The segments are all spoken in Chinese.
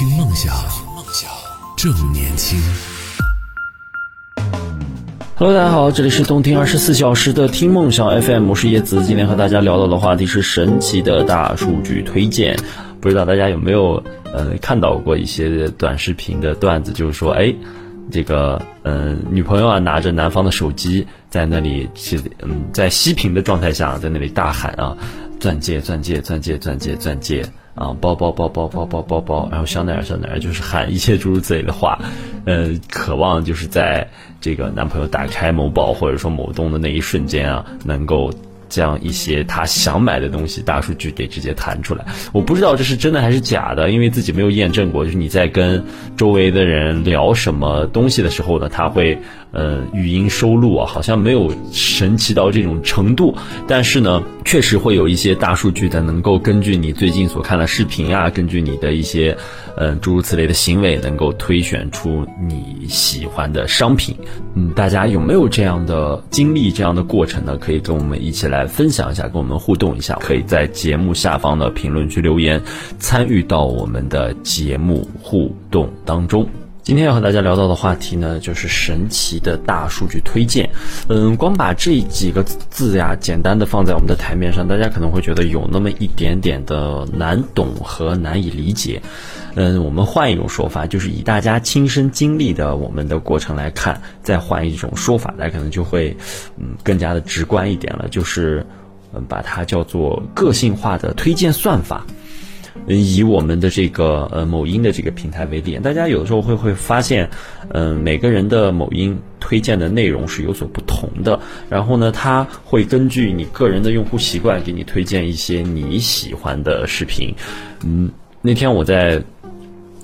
听梦想，梦想正年轻。Hello，大家好，这里是动听二十四小时的听梦想 FM，我是叶子。今天和大家聊到的话题是神奇的大数据推荐。不知道大家有没有呃看到过一些短视频的段子，就是说，哎，这个嗯、女朋友啊拿着男方的手机在那里去嗯在熄屏的状态下在那里大喊啊，钻戒钻戒钻戒钻戒钻戒啊，包包包包包包包包，然后香奈儿香奈儿，就是喊一切诸如此类的话，呃，渴望就是在这个男朋友打开某宝或者说某东的那一瞬间啊，能够。将一些他想买的东西大数据给直接弹出来，我不知道这是真的还是假的，因为自己没有验证过。就是你在跟周围的人聊什么东西的时候呢，他会呃语音收录啊，好像没有神奇到这种程度，但是呢，确实会有一些大数据的能够根据你最近所看的视频啊，根据你的一些呃诸如此类的行为，能够推选出你喜欢的商品。嗯，大家有没有这样的经历、这样的过程呢？可以跟我们一起来分享一下，跟我们互动一下。可以在节目下方的评论区留言，参与到我们的节目互动当中。今天要和大家聊到的话题呢，就是神奇的大数据推荐。嗯，光把这几个字呀，简单的放在我们的台面上，大家可能会觉得有那么一点点的难懂和难以理解。嗯，我们换一种说法，就是以大家亲身经历的我们的过程来看，再换一种说法，大家可能就会嗯更加的直观一点了，就是嗯把它叫做个性化的推荐算法。以我们的这个呃某音的这个平台为例，大家有的时候会会发现，嗯、每个人的某音推荐的内容是有所不同的。然后呢，它会根据你个人的用户习惯，给你推荐一些你喜欢的视频。嗯，那天我在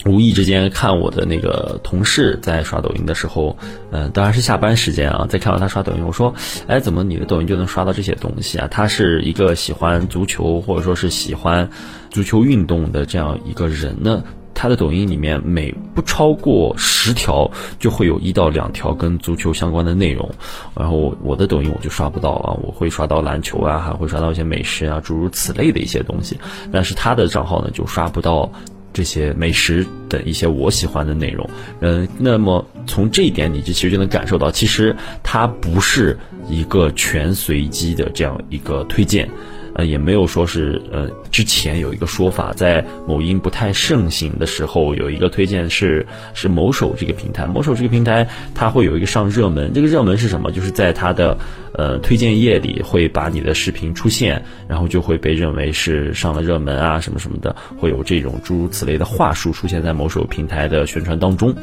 无意之间看我的那个同事在刷抖音的时候，嗯、当然是下班时间啊，在看到他刷抖音，我说，哎，怎么你的抖音就能刷到这些东西啊？他是一个喜欢足球或者说是喜欢足球运动的这样一个人呢。他的抖音里面每不超过十条就会有一到两条跟足球相关的内容，然后我的抖音我就刷不到啊，我会刷到篮球啊，还会刷到一些美食啊，诸如此类的一些东西，但是他的账号呢就刷不到这些美食等一些我喜欢的内容。嗯，那么从这一点你就其实就能感受到，其实它不是一个全随机的这样一个推荐。呃，也没有说是呃，之前有一个说法，在某音不太盛行的时候，有一个推荐是是某手这个平台，某手这个平台它会有一个上热门，这个热门是什么？就是在它的呃推荐页里会把你的视频出现，然后就会被认为是上了热门啊什么什么的，会有这种诸如此类的话术出现在某手平台的宣传当中。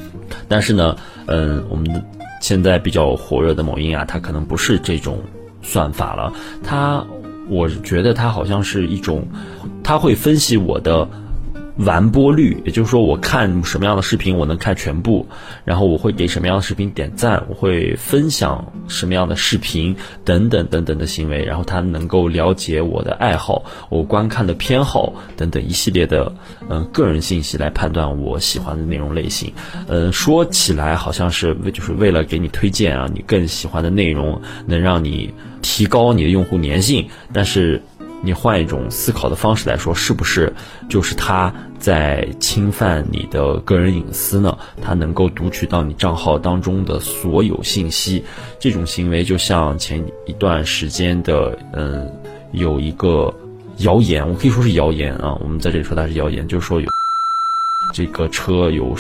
但是呢，嗯、我们现在比较火热的某音啊，它可能不是这种算法了，它。我觉得它好像是一种，它会分析我的完播率，也就是说，我看什么样的视频我能看全部，然后我会给什么样的视频点赞，我会分享什么样的视频等等等等的行为，然后它能够了解我的爱好、我观看的偏好等等一系列的嗯、个人信息来判断我喜欢的内容类型。嗯、说起来好像是为就是为了给你推荐啊，你更喜欢的内容能让你提高你的用户粘性，但是。你换一种思考的方式来说，是不是就是他在侵犯你的个人隐私呢？他能够读取到你账号当中的所有信息，这种行为就像前一段时间的，嗯，有一个谣言，我可以说是谣言啊，我们在这里说它是谣言，就是说有这个车有。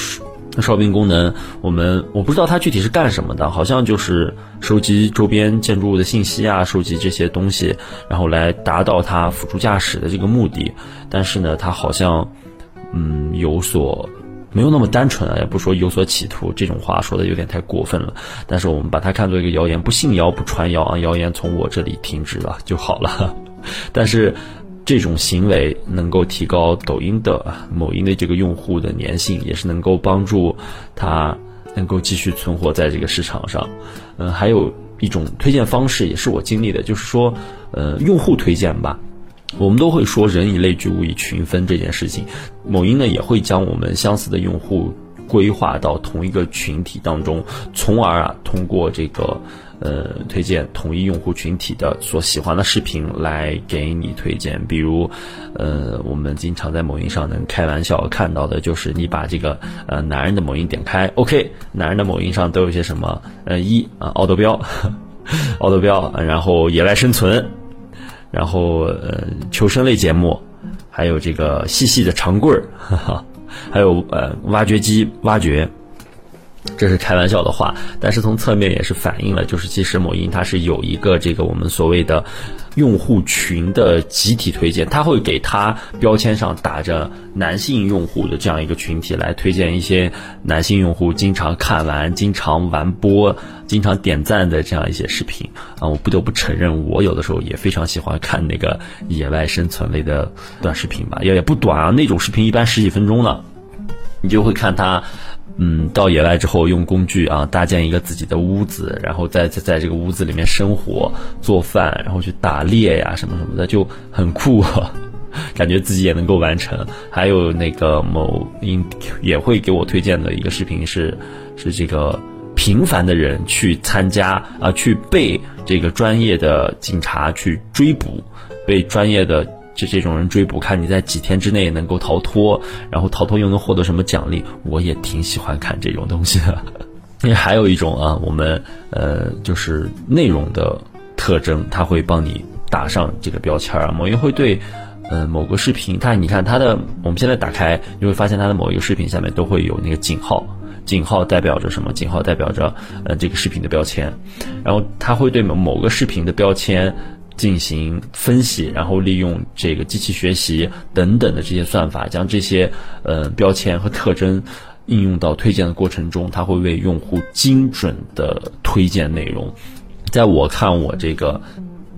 哨兵功能，我们我不知道它具体是干什么的，好像就是收集周边建筑物的信息啊，收集这些东西，然后来达到它辅助驾驶的这个目的。但是呢，它好像嗯有所没有那么单纯啊，也不说有所企图，这种话说的有点太过分了。但是我们把它看作一个谣言，不信谣不传谣啊，谣言从我这里停止了就好了。但是。这种行为能够提高抖音的某音的这个用户的粘性，也是能够帮助它能够继续存活在这个市场上。嗯、还有一种推荐方式也是我经历的，就是说，呃，用户推荐吧。我们都会说人以类聚，物以群分这件事情，某音呢也会将我们相似的用户规划到同一个群体当中，从而啊通过这个。呃推荐统一用户群体的所喜欢的视频来给你推荐。比如，呃，我们经常在某音上能开玩笑看到的就是你把这个呃男人的某音点开，OK，男人的某音上都有些什么？呃，一啊，奥德标，奥德标，然后野外生存，然后呃求生类节目，还有这个细细的长棍儿，哈哈。还有呃，挖掘机挖掘，这是开玩笑的话，但是从侧面也是反映了，就是其实某音它是有一个这个我们所谓的用户群的集体推荐，它会给它标签上打着男性用户的这样一个群体来推荐一些男性用户经常看完、经常玩播、经常点赞的这样一些视频啊。我不得不承认，我有的时候也非常喜欢看那个野外生存类的短视频吧，也也不短啊，那种视频一般十几分钟呢。你就会看他，嗯，到野外之后用工具啊搭建一个自己的屋子，然后在在在这个屋子里面生活、做饭，然后去打猎呀什么什么的，就很酷，啊 感觉自己也能够完成。还有那个某音也会给我推荐的一个视频是，是这个平凡的人去参加啊，去被这个专业的警察去追捕，被专业的。就这种人追捕，看你在几天之内能够逃脱，然后逃脱又能获得什么奖励，我也挺喜欢看这种东西的。因为还有一种啊，我们呃就是内容的特征，它会帮你打上这个标签儿啊。某音会对呃某个视频，它你看它的，我们现在打开，你会发现它的某一个视频下面都会有那个井号，井号代表着什么？井号代表着呃这个视频的标签，然后它会对某某个视频的标签。进行分析，然后利用这个机器学习等等的这些算法，将这些呃标签和特征应用到推荐的过程中，它会为用户精准的推荐内容。在我看我这个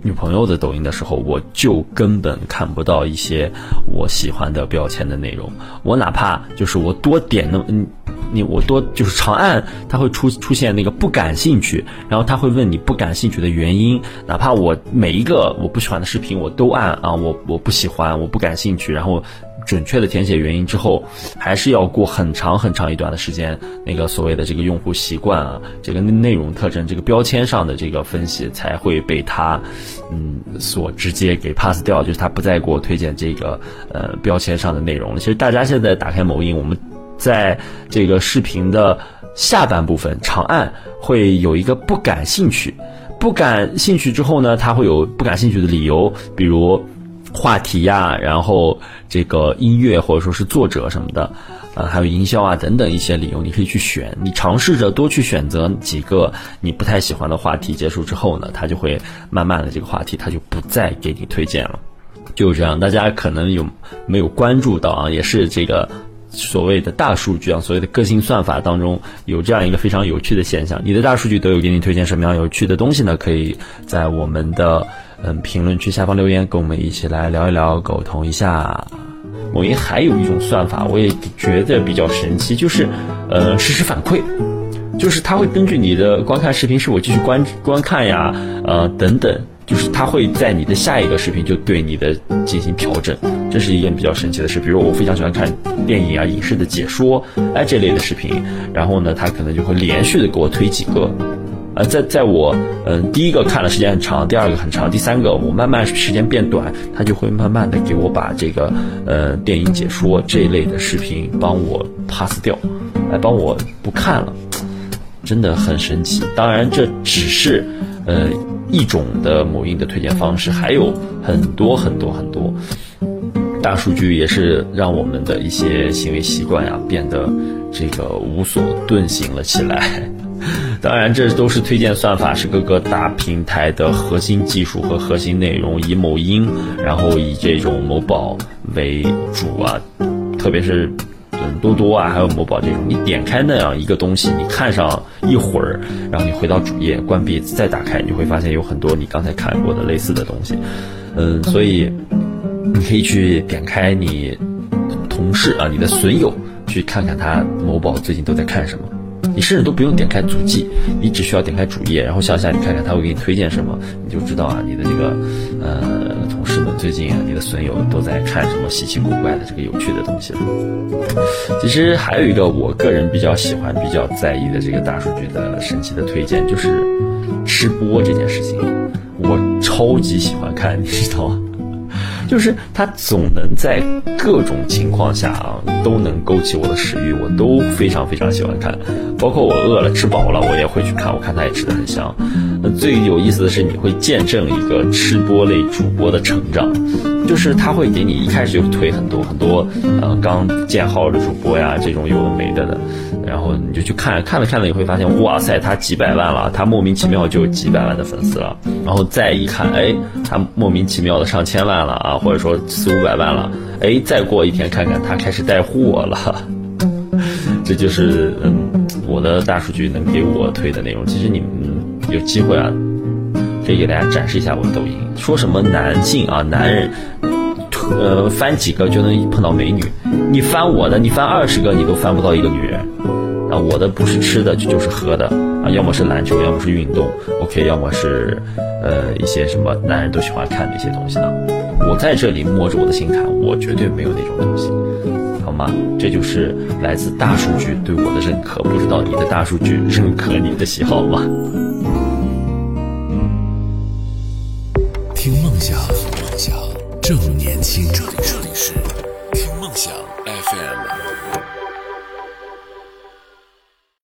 女朋友的抖音的时候，我就根本看不到一些我喜欢的标签的内容。我哪怕就是我多点那嗯。你我多就是长按，它会出出现那个不感兴趣，然后他会问你不感兴趣的原因。哪怕我每一个我不喜欢的视频，我都按啊，我我不喜欢，我不感兴趣，然后准确的填写原因之后，还是要过很长很长一段的时间，那个所谓的这个用户习惯啊，这个内容特征，这个标签上的这个分析才会被他嗯所直接给 pass 掉，就是他不再给我推荐这个呃标签上的内容了。其实大家现在打开某音，我们。在这个视频的下半部分，长按会有一个不感兴趣，不感兴趣之后呢，它会有不感兴趣的理由，比如话题呀，然后这个音乐或者说是作者什么的，呃，还有营销啊等等一些理由，你可以去选。你尝试着多去选择几个你不太喜欢的话题，结束之后呢，他就会慢慢的这个话题他就不再给你推荐了。就这样，大家可能有没有关注到啊？也是这个。所谓的大数据啊，所谓的个性算法当中有这样一个非常有趣的现象，你的大数据都有给你推荐什么样有趣的东西呢？可以在我们的嗯评论区下方留言，跟我们一起来聊一聊，沟通一下。某音还有一种算法，我也觉得比较神奇，就是呃实时反馈，就是它会根据你的观看视频是否继续观观看呀，呃等等。就是它会在你的下一个视频就对你的进行调整，这是一件比较神奇的事。比如我非常喜欢看电影啊、影视的解说，哎这类的视频，然后呢，它可能就会连续的给我推几个，呃，在在我嗯第一个看的时间很长，第二个很长，第三个我慢慢时间变短，它就会慢慢的给我把这个呃电影解说这一类的视频帮我 pass 掉，来帮我不看了，真的很神奇。当然这只是呃。一种的某音的推荐方式还有很多很多很多，大数据也是让我们的一些行为习惯呀变得这个无所遁形了起来。当然，这都是推荐算法是各个大平台的核心技术和核心内容，以某音，然后以这种某宝为主啊，特别是。多多啊，还有某宝这种，你点开那样一个东西，你看上一会儿，然后你回到主页，关闭再打开，你会发现有很多你刚才看过的类似的东西。嗯，所以你可以去点开你同事啊，你的损友，去看看他某宝最近都在看什么。你甚至都不用点开足迹，你只需要点开主页，然后向下你看看他会给你推荐什么，你就知道啊，你的这个呃最近啊，你的损友都在看什么稀奇古怪的这个有趣的东西了。其实还有一个我个人比较喜欢、比较在意的这个大数据的神奇的推荐，就是吃播这件事情，我超级喜欢看，你知道吗？就是它总能在各种情况下啊，都能勾起我的食欲，我都非常非常喜欢看。包括我饿了、吃饱了，我也会去看。我看它也吃的很香。那最有意思的是，你会见证一个吃播类主播的成长，就是他会给你一开始就推很多很多呃刚建号的主播呀，这种有的没的的，然后你就去看，看了看了，你会发现，哇塞，他几百万了，他莫名其妙就有几百万的粉丝了。然后再一看，哎，他莫名其妙的上千万了啊，或者说四五百万了。哎，再过一天看看，他开始带货了。这就是嗯，我的大数据能给我推的内容。其实你们有机会啊，可以给大家展示一下我的抖音。说什么男性啊，男人，呃，翻几个就能碰到美女。你翻我的，你翻二十个，你都翻不到一个女人。啊，我的不是吃的，就就是喝的啊，要么是篮球，要么是运动，OK，要么是呃一些什么男人都喜欢看的一些东西呢。我在这里摸着我的心坎，我绝对没有那种东西。好吗？这就是来自大数据对我的认可。不知道你的大数据认可你的喜好吗？听，梦想正年轻。这里是听梦想 FM。